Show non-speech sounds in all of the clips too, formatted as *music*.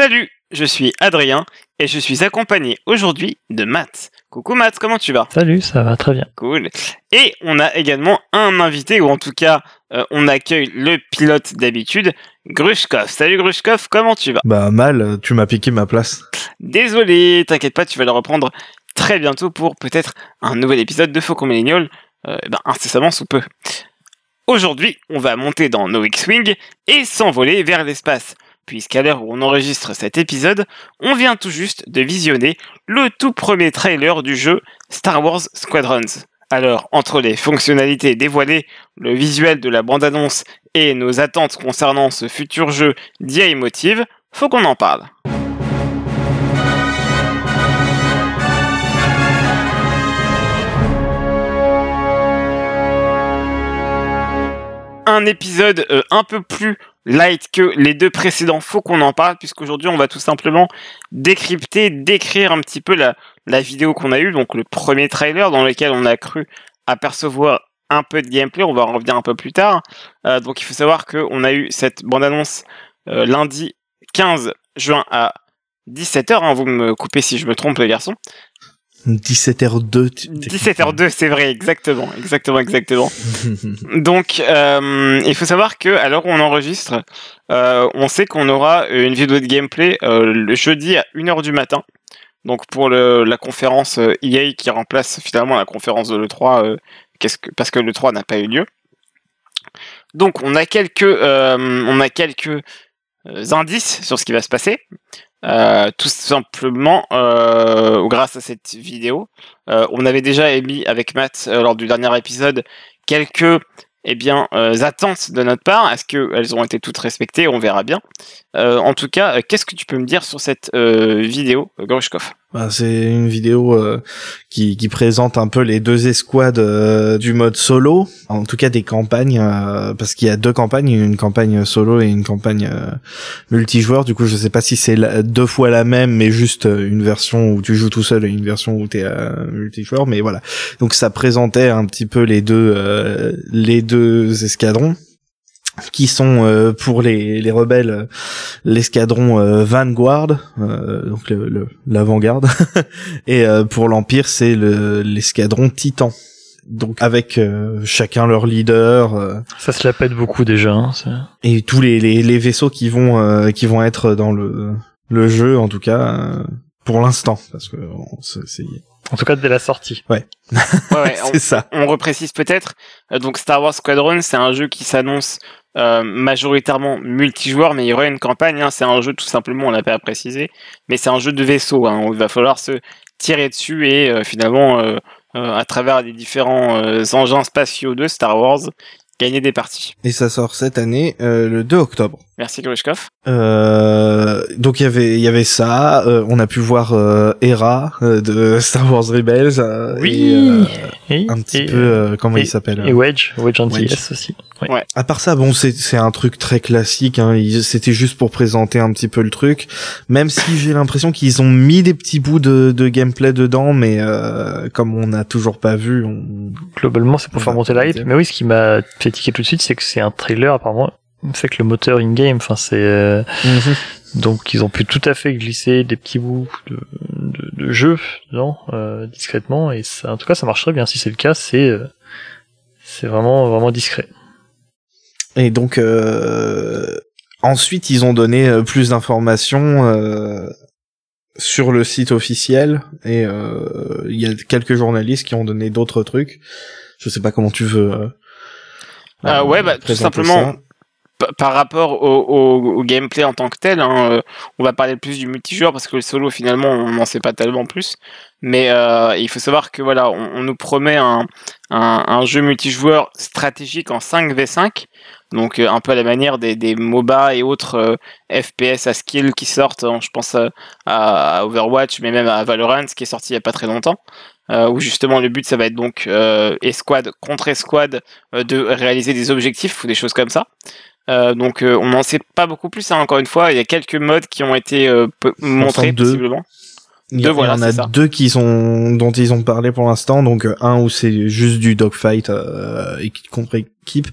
Salut, je suis Adrien et je suis accompagné aujourd'hui de Matt. Coucou Matt, comment tu vas? Salut, ça va très bien. Cool. Et on a également un invité, ou en tout cas, euh, on accueille le pilote d'habitude, Grushkov. Salut Grushkov, comment tu vas? Bah mal, tu m'as piqué ma place. Désolé, t'inquiète pas, tu vas le reprendre très bientôt pour peut-être un nouvel épisode de Faucon Millennial, euh, ben, incessamment sous peu. Aujourd'hui, on va monter dans No X-Wing et s'envoler vers l'espace puisqu'à l'heure où on enregistre cet épisode, on vient tout juste de visionner le tout premier trailer du jeu Star Wars Squadrons. Alors, entre les fonctionnalités dévoilées, le visuel de la bande-annonce et nos attentes concernant ce futur jeu d'IA Emotive, faut qu'on en parle. Un épisode euh, un peu plus light que les deux précédents, faut qu'on en parle, puisqu'aujourd'hui on va tout simplement décrypter, décrire un petit peu la, vidéo qu'on a eue, donc le premier trailer dans lequel on a cru apercevoir un peu de gameplay, on va en revenir un peu plus tard. Euh, donc il faut savoir qu'on a eu cette bande-annonce euh, lundi 15 juin à 17h, hein, vous me coupez si je me trompe les garçons. 17h02. 17h02, c'est vrai, exactement, exactement, exactement. *laughs* Donc, euh, il faut savoir que à l'heure où on enregistre, euh, on sait qu'on aura une vidéo de gameplay euh, le jeudi à 1h du matin. Donc pour le, la conférence EA qui remplace finalement la conférence de l'E3, qu'est-ce que, parce que l'E3 n'a pas eu lieu. Donc on a quelques, on a quelques indices sur ce qui va se passer. Euh, tout simplement euh, grâce à cette vidéo. Euh, on avait déjà émis avec Matt lors du dernier épisode quelques eh attentes de notre part. Est-ce qu'elles ont été toutes respectées? On verra bien. en tout cas, qu'est-ce que tu peux me dire sur cette vidéo, Grushkov c'est une vidéo euh, qui, qui, présente un peu les deux escouades euh, du mode solo, en tout cas des campagnes, euh, parce qu'il y a deux campagnes, une campagne solo et une campagne multijoueur. Du coup, je sais pas si c'est deux fois la même, mais juste une version où tu joues tout seul et une version où tu es multijoueur. Mais voilà, donc ça présentait un petit peu les deux les deux escadrons qui sont euh, pour les, les rebelles euh, l'escadron euh, Vanguard, donc l'avant-garde, *laughs* et pour l'Empire c'est l'escadron Titan. Donc avec chacun leur leader. Ça se la pète beaucoup déjà. Hein, et tous les, les, les, vaisseaux qui vont qui vont être dans le le jeu en tout cas pour l'instant parce que c'est en tout cas dès la sortie. Ouais. ouais, *laughs* c'est ça. On reprécise peut-être. Donc Star Wars Squadron, c'est un jeu qui s'annonce euh, majoritairement multijoueur, mais il y aura une campagne. Hein. c'est un jeu tout simplement, on l'a pas précisé, mais c'est un jeu de vaisseau. Hein, il va falloir se tirer dessus et euh, finalement, euh, à travers les différents engins spatiaux de Star Wars, gagner des parties. Et ça sort cette année, le 2 octobre. Merci Grushkov. Euh, donc il y avait il y avait ça. Euh, on a pu voir euh, Hera euh, de Star Wars Rebels. oui. Et, un petit peu comment il s'appelle Et Wedge, Wedge Antilles aussi. Ouais. À part ça, bon c'est c'est un truc très classique. Hein. C'était juste pour présenter un petit peu le truc. Même si j'ai l'impression qu'ils ont mis des petits bouts de, de gameplay dedans, mais comme on n'a toujours pas vu, on... globalement c'est pour faire monter la hype. Mais oui, ce qui m'a fait tiquer tout de suite, c'est que c'est un trailer apparemment fait que le moteur in-game, enfin c'est euh, mhm. donc ils ont pu tout à fait glisser des petits bouts de, de, de jeu dedans euh, discrètement et ça, en tout cas ça marche très bien. Si c'est le cas, c'est euh, c'est vraiment vraiment discret. Et donc ensuite ils ont donné plus d'informations sur le site officiel et il y a quelques journalistes qui ont donné d'autres trucs. Je sais pas comment tu veux. Ah ouais, bah, tout simplement, par rapport au, gameplay en tant que tel, hein, euh, on va parler plus du multijoueur parce que le solo finalement on n'en sait pas tellement plus. Mais euh, il faut savoir que voilà, on, nous promet un, jeu multijoueur stratégique en 5v5, donc euh, un peu à la manière des, MOBA et autres FPS à skill qui sortent. Hein, je pense à, Overwatch, mais même à Valorant, qui est sorti il y a pas très longtemps. où justement le but ça va être donc escouade contre escouade de réaliser des objectifs ou des choses comme ça. Euh, donc euh, on n'en sait pas beaucoup plus. Hein, encore une fois, il y a quelques modes qui ont été euh, montrés possiblement. Il y, en a deux qui sont dont ils ont parlé pour l'instant. Donc un où c'est juste du dogfight euh, contre équipe,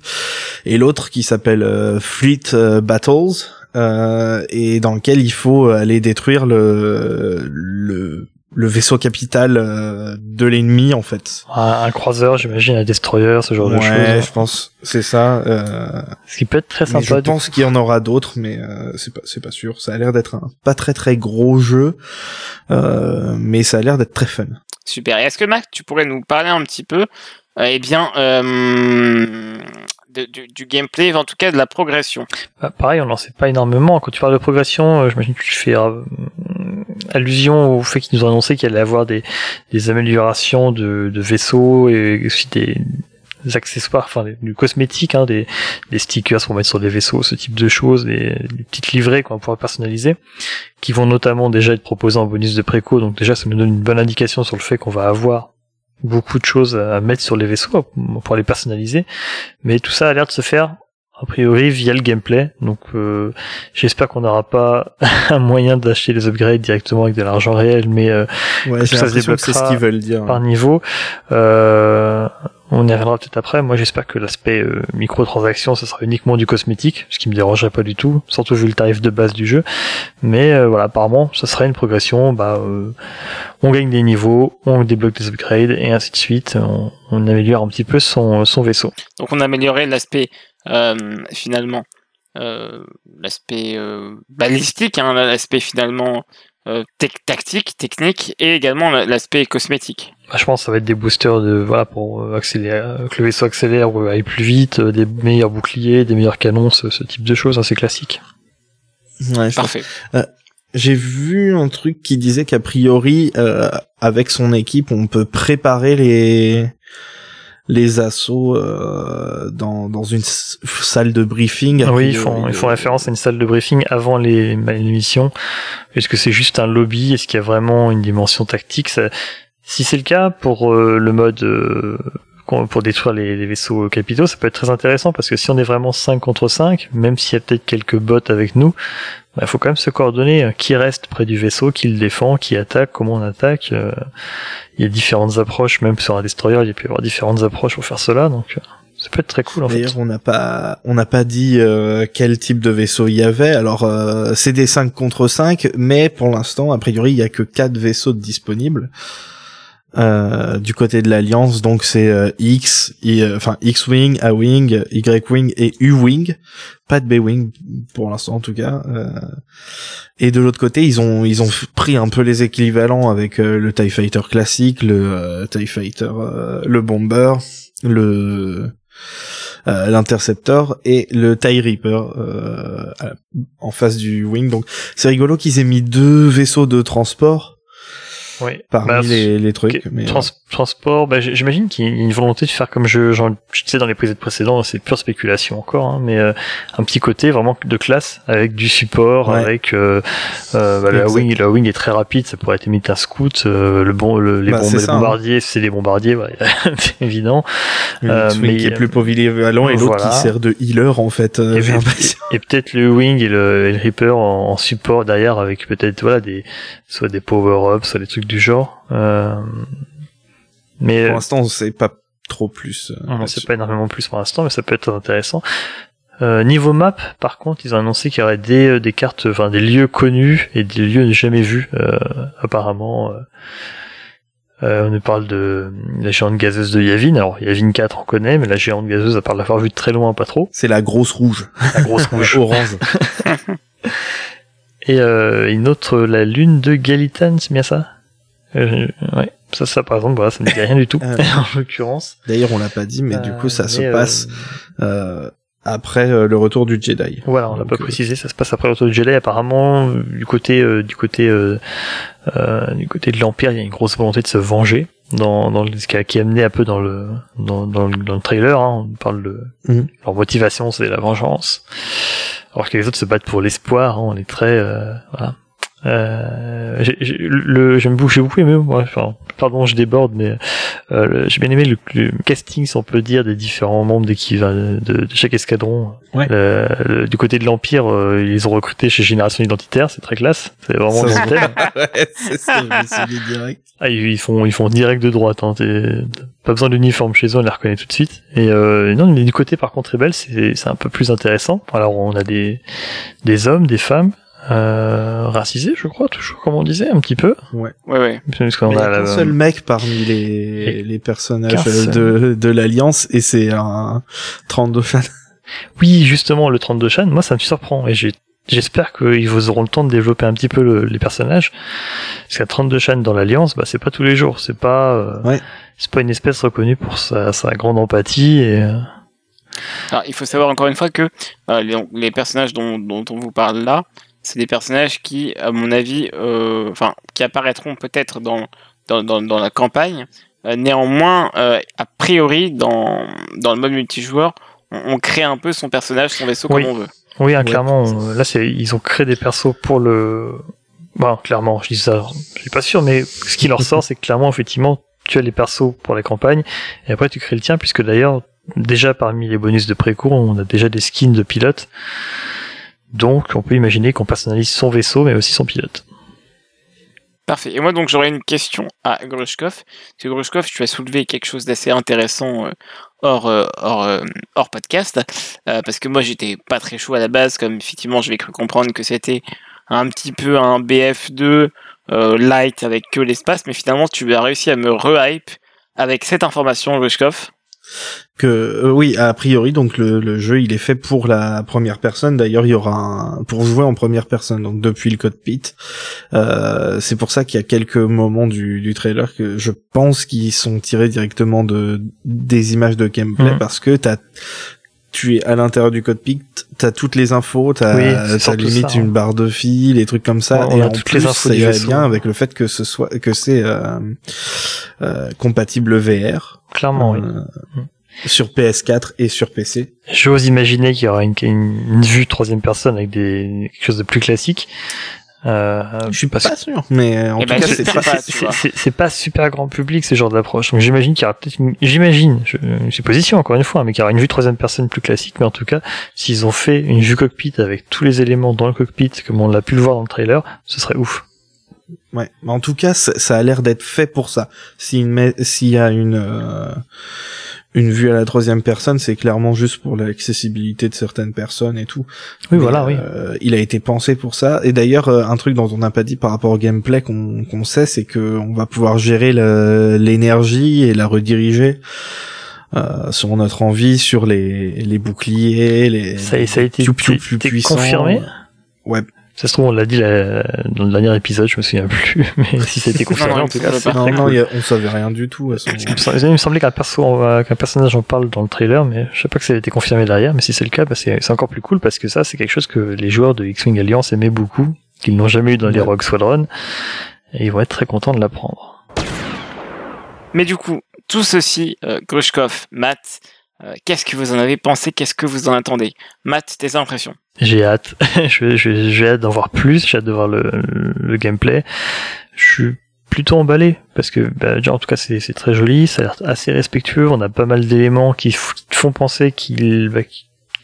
et l'autre qui s'appelle Fleet Battles euh, et dans lequel il faut aller détruire le le le vaisseau capital euh, de l'ennemi en fait. Un, croiseur, j'imagine, un destroyer, ce genre de choses. Ouais, je pense, c'est ça. Euh... Ce qui peut être très sympa. je pense qu'il y en aura d'autres, mais euh, c'est pas, c'est pas sûr. Ça a l'air d'être un pas très très gros jeu, euh, mais ça a l'air d'être très fun. Super. Et est-ce que Mac, tu pourrais nous parler un petit peu, euh, eh bien, euh, du, du, gameplay, en tout cas de la progression? Bah, pareil, on n'en sait pas énormément. Quand tu parles de progression, j'imagine que tu fais euh, allusion au fait qu'ils nous ont annoncé qu'il allait avoir des, des améliorations de, de vaisseaux et aussi des, accessoires, enfin du cosmétique, hein, des, des stickers pour mettre sur des vaisseaux, ce type de choses, des, des petites livrées qu'on va pouvoir personnaliser, qui vont notamment déjà être proposées en bonus de préco. Donc déjà, ça nous donne une bonne indication sur le fait qu'on va avoir beaucoup de choses à mettre sur les vaisseaux pour les personnaliser. Mais tout ça a l'air de se faire a priori via le gameplay. Donc euh, j'espère qu'on n'aura pas *laughs* un moyen d'acheter les upgrades directement avec de l'argent réel, mais euh, ouais, que ça se débloquera ce qu'ils veulent dire. par niveau. Euh, on y reviendra peut-être après. Moi, j'espère que l'aspect euh, microtransaction, ce sera uniquement du cosmétique, ce qui me dérangerait pas du tout, surtout vu le tarif de base du jeu. Mais euh, voilà, apparemment, ça serait une progression. Bah, euh, on gagne des niveaux, on débloque des upgrades et ainsi de suite. On, on améliore un petit peu son, son vaisseau. Donc, on améliorait l'aspect euh, finalement, l'aspect balistique, hein, l'aspect finalement tactique, technique, et également l'aspect cosmétique. Bah, je pense que ça va être des boosters de voilà pour euh, accélérer, euh, que le vaisseau accélère ou aille plus vite, euh, des meilleurs boucliers, des meilleurs canons, ce, type de choses, assez classique. Ouais, Parfait. J'ai vu un truc qui disait qu'a priori, avec son équipe, on peut préparer les les assauts dans, dans une salle de briefing. Oui, ils font, ils font référence à une salle de briefing avant les, missions. Est-ce que c'est juste un lobby? Est-ce qu'il y a vraiment une dimension tactique? Ça, si c'est le cas pour euh, le mode euh, pour détruire les, vaisseaux capitaux, ça peut être très intéressant parce que si on est vraiment 5 contre 5, même s'il y a peut-être quelques bots avec nous, il bah, faut quand même se coordonner. Hein. Qui reste près du vaisseau, qui le défend, qui attaque, comment on attaque. Euh, il y a différentes approches, même sur un destroyer, il y a y avoir différentes approches pour faire cela, donc ça peut être très cool en fait. D'ailleurs, on n'a pas on n'a pas dit quel type de vaisseau il y avait. Alors c'est des 5 contre 5, mais pour l'instant, a priori, il y a que 4 vaisseaux disponibles. Euh, du côté de l'Alliance, donc c'est euh, X, euh, enfin X-Wing, A-Wing, Y-Wing et U-Wing, pas de B-Wing pour l'instant en tout cas. et de l'autre côté, ils ont ils ont pris un peu les équivalents avec le Tie Fighter classique, le Tie Fighter, le Bomber, le l'interceptor et le TIE Reaper en face du wing. Donc c'est rigolo qu'ils aient mis deux vaisseaux de transport oui. parmi bah, les, les, trucs. Mais transport, bah, j'imagine qu'il y a une volonté de faire comme je, genre, je sais dans les épisodes précédents, c'est pure spéculation encore, hein, mais euh, un petit côté vraiment de classe avec du support, avec euh, euh, bah, la wing, la wing est très rapide, ça pourrait être limite un scout, euh, le bon, le, les, bah, les hein. bombardiers, c'est des bombardiers, ouais, *laughs* évident. Euh, mais qui est plus polyvalent et l'autre qui sert de healer en fait. et, et, peut-être le wing et le, et le reaper en, en, support derrière avec peut-être voilà des soit des power-ups, soit des trucs du genre. Euh, mais pour l'instant, on sait pas trop plus. Euh, on sait pas énormément plus pour l'instant, mais ça peut être intéressant. Euh, niveau map, par contre, ils ont annoncé qu'il y aurait des, des cartes, enfin des lieux connus et des lieux jamais vus, euh, apparemment. Euh, on nous parle de la géante gazeuse de Yavin. Alors Yavin 4 on connaît, mais la géante gazeuse, à part l'avoir vue de très loin, pas trop. C'est la grosse rouge. La grosse rouge. *laughs* Orange. *laughs* et une autre, la lune de Galitan, c'est bien ça? Euh, Ouais. Ça, ça, par exemple, voilà, ça ne dit rien du tout, *laughs* euh, *laughs* en l'occurrence. D'ailleurs, on l'a pas dit, mais du coup, ça se passe après le retour du Jedi. Voilà, on l'a pas précisé, ça se passe après le retour du Jedi. Apparemment, du côté, du côté, du côté de l'Empire, il y a une grosse volonté de se venger dans, dans ce qui a, qui amené un peu dans le dans, dans, le, dans le trailer hein, on parle de mhm. leur motivation c'est la vengeance alors que les autres se battent pour l'espoir, hein, on est très... Euh, voilà. Euh, j'aime beaucoup, j'ai beaucoup aimé. enfin, pardon, je déborde, mais euh, j'ai bien aimé le, casting, si on peut dire, des différents membres d'équipe de, de, chaque escadron. Ouais. du côté de l'Empire, euh, ils ont recruté chez Génération Identitaire, c'est très classe. C'est vraiment le *laughs* ouais, c'est ça, je direct. Ah, ils, font, ils font direct de droite. Hein, pas besoin d'uniforme chez eux, on les reconnaît tout de suite. Et euh, non, mais du côté par contre rebelle, c'est c'est un peu plus intéressant. Alors on a des des hommes, des femmes euh, racisés, je crois, toujours comme on disait un petit peu. Ouais. Ouais, ouais. Parce qu'on a, a un seul mec parmi les, les personnages de, de l'Alliance et c'est un 32 Chan. *laughs* Oui, justement, le 32 Chan, moi ça me surprend et j'ai J'espère qu'ils vous auront le temps de développer un petit peu les personnages. Parce qu'à 32 Chan dans l'Alliance, bah, c'est pas tous les jours. C'est pas, euh, ouais. c'est pas une espèce reconnue pour sa, sa grande empathie et, euh, alors, il faut savoir encore une fois que euh, les, les, personnages dont, dont, on vous parle là, c'est des personnages qui, à mon avis, euh, enfin, qui apparaîtront peut-être dans, dans, dans, la campagne. Euh, néanmoins, euh, a priori, dans, dans le mode multijoueur, on, crée un peu son personnage, son vaisseau comme on veut. Oui, hein, clairement. Là, c'est ils ont créé des persos pour le. Bon, clairement, je dis ça, je suis pas sûr, mais ce qui leur sort, *laughs* c'est que clairement, effectivement, tu as les persos pour la campagne, et après tu crées le tien, puisque d'ailleurs, déjà parmi les bonus de précours, on a déjà des skins de pilotes. Donc on peut imaginer qu'on personnalise son vaisseau mais aussi son pilote. Parfait. Et moi donc j'aurais une question à Grushkov. Parce Grushkov, tu as soulevé quelque chose d'assez intéressant euh, hors, euh, hors, euh, hors podcast. parce que moi j'étais pas très chaud à la base, comme effectivement j'avais cru comprendre que c'était un petit peu un BF2 light avec que l'espace, mais finalement tu as réussi à me re-hype avec cette information, Grushkov que euh, oui a priori donc le, le, jeu il est fait pour la première personne d'ailleurs il y aura un pour jouer en première personne donc depuis le cockpit euh, c'est pour ça qu'il y a quelques moments du, du trailer que je pense qu'ils sont tirés directement de des images de gameplay mmh. parce que t'as tu es à l'intérieur du cockpit, t'as toutes les infos, t'as oui, limite une hein. barre de fil, des trucs comme ça, et en toutes plus, les infos ça irait bien avec le fait que ce soit que c'est euh, euh, compatible VR. Clairement, oui. Euh, sur PS4 et sur PC. J'ose imaginer qu'il y aura une, une, vue troisième personne avec des quelque chose de plus classique. Euh, je suis pas sûr, mais en eh tout ben, cas c'est pas, pas super grand public ce genre d'approche. Donc j'imagine qu'il y aura peut-être, j'imagine, une supposition encore une fois, mais qu'il y aura une vue troisième personne plus classique. Mais en tout cas, s'ils ont fait une vue cockpit avec tous les éléments dans le cockpit comme on l'a pu le voir dans le trailer, ce serait ouf. Ouais, mais en tout cas, ça, a l'air d'être fait pour ça. S'il y a une euh, une vue à la troisième personne, c'est clairement juste pour l'accessibilité de certaines personnes et tout. Oui, voilà, oui. Euh, il a été pensé pour ça. Et d'ailleurs, euh, un truc dont on n'a pas dit par rapport au gameplay qu'on sait, c'est que on va pouvoir gérer l'énergie et la rediriger. Euh, sur notre envie, sur les, les boucliers, les ça, ça a été, confirmé? Ouais, ça se trouve, on l'a dit dans le dernier épisode, je me souviens plus, *laughs* mais si ça a été confirmé, en tout cas, c'est Non, non, on savait rien du tout. À il me semblait qu'un perso, qu'un personnage en parle dans le trailer, mais je sais pas que ça a été confirmé derrière, mais si c'est le cas, bah c'est encore plus cool parce que ça, c'est quelque chose que les joueurs de X-Wing Alliance aimaient beaucoup, qu'ils n'ont jamais eu dans les Rogue Squadron, et ils vont être très contents de l'apprendre. Mais du coup, tout ceci, euh, Grushkov, Matt, euh, qu'est-ce que vous en avez pensé? Qu'est-ce que vous en attendez? Matt, tes impressions J'ai hâte. *laughs* J'ai hâte d'en voir plus. J'ai hâte de voir le, le, gameplay. Je suis plutôt emballé parce que bah, en tout cas c'est très joli, ça a l'air assez respectueux. On a pas mal d'éléments qui, font penser qu'il bah,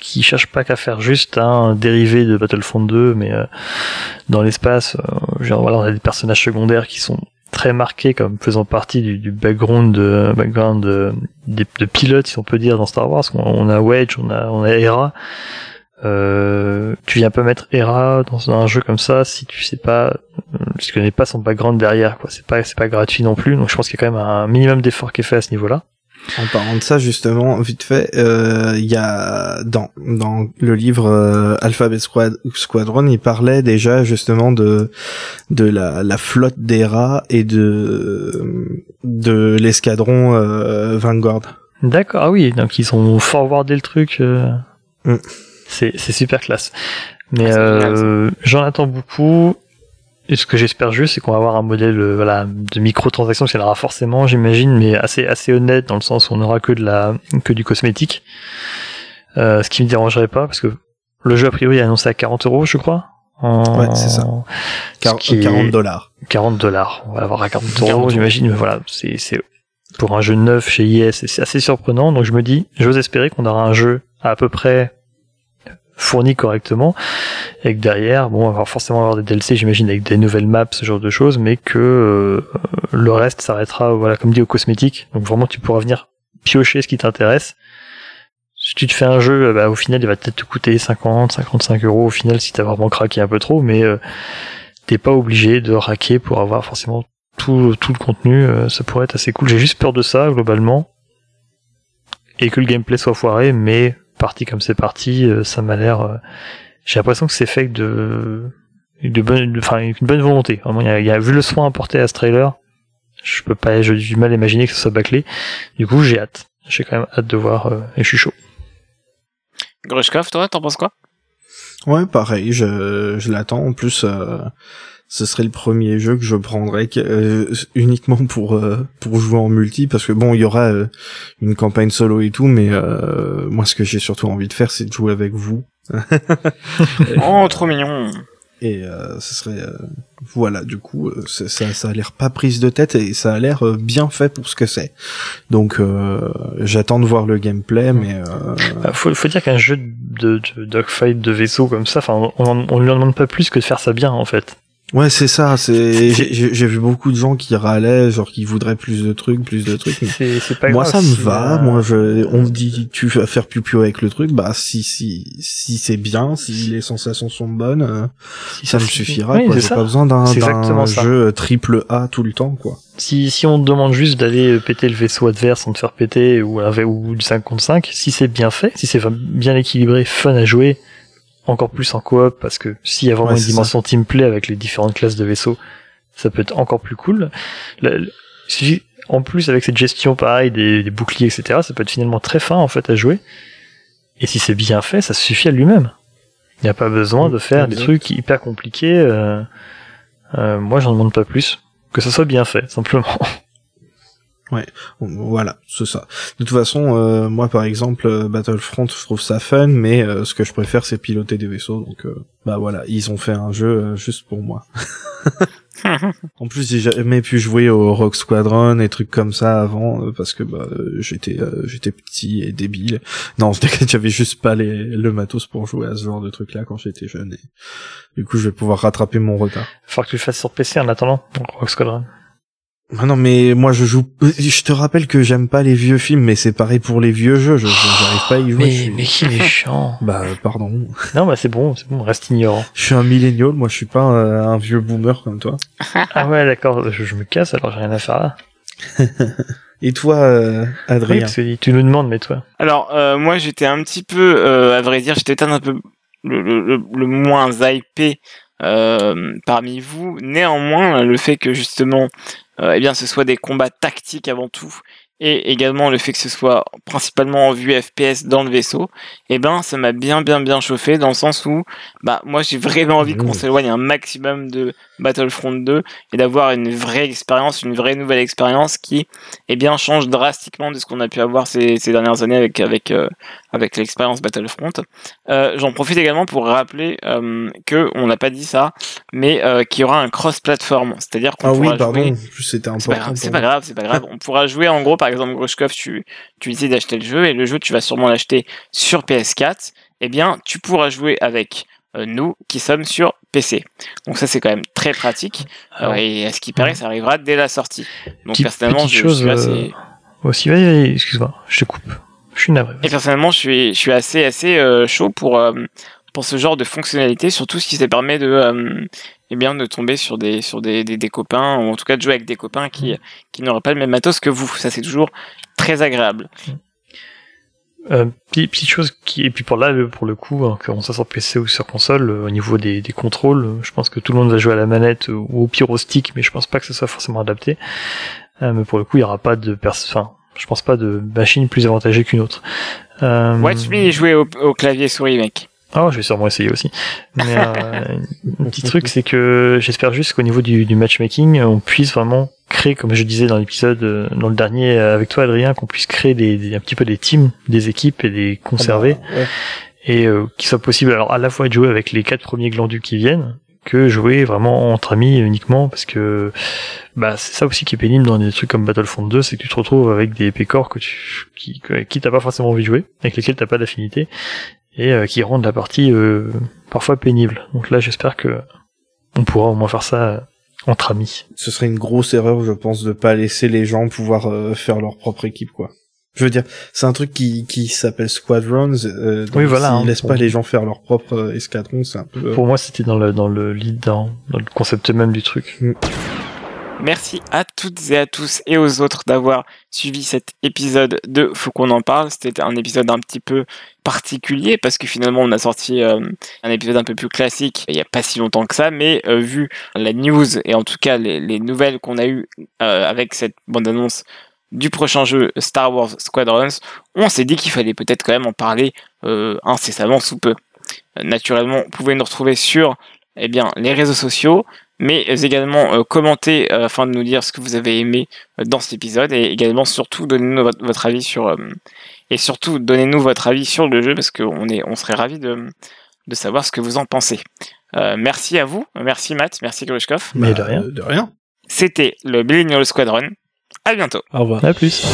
qui cherche pas qu'à faire juste un dérivé de Battlefront 2, mais euh, dans l'espace, euh, voilà, on a des personnages secondaires qui sont très marqué comme faisant partie du, du background de, background de, de, pilotes si on peut dire dans Star Wars. On a Wedge on a on a Hera. Euh, tu viens pas mettre Hera dans un jeu comme ça si tu sais pas si tu connais pas son background derrière quoi. C'est pas c'est pas gratuit non plus. Donc je pense qu'il y a quand même un minimum d'effort qui est fait à ce niveau là en parlant de ça, justement, vite fait, euh, il y a dans dans le livre euh, Alphabet Squadron, il parlait déjà justement de de la, la flotte d'Era et de de l'escadron euh, Vanguard. D'accord, ah oui, donc ils ont forwardé le truc. Mm. C'est c'est super classe. Mais ah, j'en attends beaucoup. Et ce que j'espère juste, c'est qu'on va avoir un modèle euh, voilà, de microtransactions qu'il y en aura forcément, j'imagine, mais assez assez honnête dans le sens où on n'aura que de la que du cosmétique. Euh, ce qui me dérangerait pas, parce que le jeu a priori est annoncé à 40 euros, je crois, Ouais, c'est ça. 40 dollars. 40 dollars. On va avoir à 40 euros, j'imagine. Mais voilà, c'est, c'est pour un jeu neuf chez IS, c'est assez surprenant. Donc je me dis, j'ose espérer qu'on aura un jeu à, peu près fourni correctement et que derrière, bon, on va forcément avoir des DLC, j'imagine, avec des nouvelles maps, ce genre de choses, mais que euh, le reste s'arrêtera, voilà, comme dit, aux cosmétiques. Donc vraiment, tu pourras venir piocher ce qui t'intéresse. Si tu te fais un jeu, bah, au final, il va peut-être te coûter 50, 55 euros au final si t'as vraiment craqué un peu trop, mais euh, t'es pas obligé de raquer pour avoir forcément tout, tout le contenu. Euh, ça pourrait être assez cool. J'ai juste peur de ça globalement et que le gameplay soit foiré, mais parti comme c'est parti, euh, ça m'a l'air. J'ai l'impression que c'est fait de de bonne, enfin une bonne volonté. Il y a, y a, vu le soin apporté à ce trailer, je peux pas, j'ai du mal à imaginer que ce soit bâclé. Du coup, j'ai hâte. J'ai quand même hâte de voir et je suis chaud. Grushkov, toi, t'en penses quoi? Ouais, pareil, je, je l'attends. En plus, euh, ce serait le premier jeu que je prendrais euh, uniquement pour euh, pour jouer en multi, parce que bon, il y aura une campagne solo et tout, mais moi, ce que j'ai surtout envie de faire, c'est de jouer avec vous. *laughs* oh, trop mignon. Et euh, ce serait euh, voilà du coup euh, ça, ça a l'air pas prise de tête et ça a l'air bien fait pour ce que c'est. Donc j'attends de voir le gameplay mais bah, faut, faut dire qu'un jeu de, de dogfight de vaisseau comme ça enfin on, on lui en demande pas plus que de faire ça bien en fait Ouais, c'est ça. C'est j'ai vu beaucoup de gens qui râlaient, genre qui voudraient plus de trucs, plus de trucs. Pas Moi, ça me va. Moi, je, on me dit, tu vas faire pupio avec le truc. Bah, si si si c'est bien, si les sensations sont bonnes, euh, ça me suffira. Oui, J'ai pas besoin d'un jeu triple A tout le temps, quoi. Si si on te demande juste d'aller péter le vaisseau adverse sans te faire péter ou ou du 5 contre 5, si c'est bien fait, si c'est bien équilibré, fun à jouer encore plus en coop parce que s'il y a vraiment une dimension team play avec les différentes classes de vaisseaux, ça peut être encore plus cool. en plus avec cette gestion pareil des, boucliers etc, ça peut être finalement très fin en fait à jouer. Et si c'est bien fait, ça suffit à lui-même. Il n'y a pas besoin de faire des trucs hyper compliqués. Euh, euh, moi, j'en demande pas plus. Que ça soit bien fait, simplement. *laughs* Ouais, voilà, c'est ça. De toute façon, euh, moi par exemple, euh, Battlefront, je trouve ça fun, mais euh, ce que je préfère, c'est piloter des vaisseaux. Donc, bah voilà, ils ont fait un jeu juste pour moi. *laughs* en plus, j'ai jamais pu jouer au Rock Squadron et trucs comme ça avant parce que bah, j'étais j'étais petit et débile. Non, *laughs* j'avais juste pas les, le matos pour jouer à ce genre de trucs là quand j'étais jeune. Et du coup, je vais pouvoir rattraper mon retard. Faut que tu le fasses sur PC en attendant, Rock Squadron. Ah non mais moi je joue. Je te rappelle que j'aime pas les vieux films, mais c'est pareil pour les vieux jeux. Je j'arrive pas à y jouer. Mais, mais qui est chiant. *laughs* bah pardon. Non bah c'est bon, c'est bon, reste ignorant. Je suis un millénial, moi je suis pas un, vieux boomer comme toi. *laughs* ah ouais d'accord, je, me casse alors j'ai rien à faire là. *laughs* Et toi, euh, Adrien Tu nous demandes, mais toi Alors, euh, moi, j'étais un petit peu, euh, à vrai dire, j'étais un peu le, le, le moins hypé euh, parmi vous. Néanmoins, le fait que justement euh, eh bien, ce soit des combats tactiques avant tout, et également le fait que ce soit principalement en vue FPS dans le vaisseau, eh ben ça m'a bien bien bien chauffé dans le sens où bah moi j'ai vraiment envie qu'on mmh. s'éloigne un maximum de Battlefront 2 et d'avoir une vraie expérience, une vraie nouvelle expérience qui eh bien change drastiquement de ce qu'on a pu avoir ces, ces dernières années avec avec euh, avec l'expérience Battlefront. Euh, J'en profite également pour rappeler euh, que on n'a pas dit ça, mais euh, qu'il y aura un cross-platform, c'est-à-dire qu'on ah pourra oui, pardon, c'était important. C'est pas, grave, c'est pas grave. on pourra jouer en gros, par exemple, Grushkov, tu tu décides d'acheter le jeu et le jeu tu vas sûrement l'acheter sur PS4. Eh bien, tu pourras jouer avec euh, nous qui sommes sur PC. Donc ça c'est quand même très pratique euh, et à ce qui paraît ça arrivera dès la sortie. Donc personnellement je, chose, suis assez aussi vas-y, excuse-moi, je te coupe. Je suis navré. Et personnellement, je suis, je suis assez, assez euh, chaud pour, euh, pour ce genre de fonctionnalité, surtout ce qui ça permet de, euh, eh bien, de tomber sur des, sur des, des, copains, ou en tout cas de jouer avec des copains qui, qui n'auraient pas le même matos que vous. Ça, c'est toujours très agréable. Euh, petite chose qui et puis pour là pour le coup hein, qu'on soit sur PC ou sur console au niveau des, des contrôles je pense que tout le monde va jouer à la manette ou au pire au stick mais je pense pas que ce soit forcément adapté mais pour le coup il y aura pas de enfin je pense pas de machine plus avantagée qu'une autre. Euh... Watch me jouer au, clavier souris, mec. Ah, je vais sûrement essayer aussi. Mais euh, *laughs* un petit truc, c'est que j'espère juste qu'au niveau du, du, matchmaking, on puisse vraiment créer, comme je disais dans l'épisode, euh, dans le dernier avec toi, Adrien, qu'on puisse créer des, un petit peu des teams, des équipes et les conserver. Ah bah, et euh, qu'il soit possible alors à la fois de jouer avec les quatre premiers glandus qui viennent que jouer vraiment entre amis uniquement parce que bah c'est ça aussi qui est pénible dans des trucs comme Battlefront 2 c'est que tu te retrouves avec des pécores que tu qui qui t'as pas forcément envie de jouer avec lesquels t'as pas d'affinité et euh, qui rendent la partie euh, parfois pénible. Donc là j'espère que on pourra au moins faire ça entre amis. Ce serait une grosse erreur je pense de pas laisser les gens pouvoir faire leur propre équipe quoi je veux dire, c'est un truc qui, qui s'appelle Squadrons. Euh, donc oui, voilà. S'ils hein, laissent pas les gens faire leur propre euh, escadron, c'est un peu. Pour moi, c'était dans le dans le lead dans, dans, le concept même du truc. Mm. Merci à toutes et à tous et aux autres d'avoir suivi cet épisode de Faut qu'on en parle. C'était un épisode un petit peu particulier parce que finalement on a sorti euh, un épisode un peu plus classique il n'y a pas si longtemps que ça, mais euh, vu la news et en tout cas les, les nouvelles qu'on a eues euh, avec cette bande annonce du prochain jeu Star Wars Squadrons, on s'est dit qu'il fallait peut-être quand même en parler euh, incessamment sous peu. Euh, naturellement, vous pouvez nous retrouver sur eh bien, les réseaux sociaux, mais également euh, commenter afin de nous dire ce que vous avez aimé dans cet épisode et également surtout donnez-nous votre, avis sur et surtout donnez-nous votre avis sur le jeu parce qu'on est on serait ravis de, de savoir ce que vous en pensez. merci à vous, merci Matt, merci Grushkov. Mais de rien. De rien. C'était le Millennial Squadron. À bientôt. Au revoir. À plus.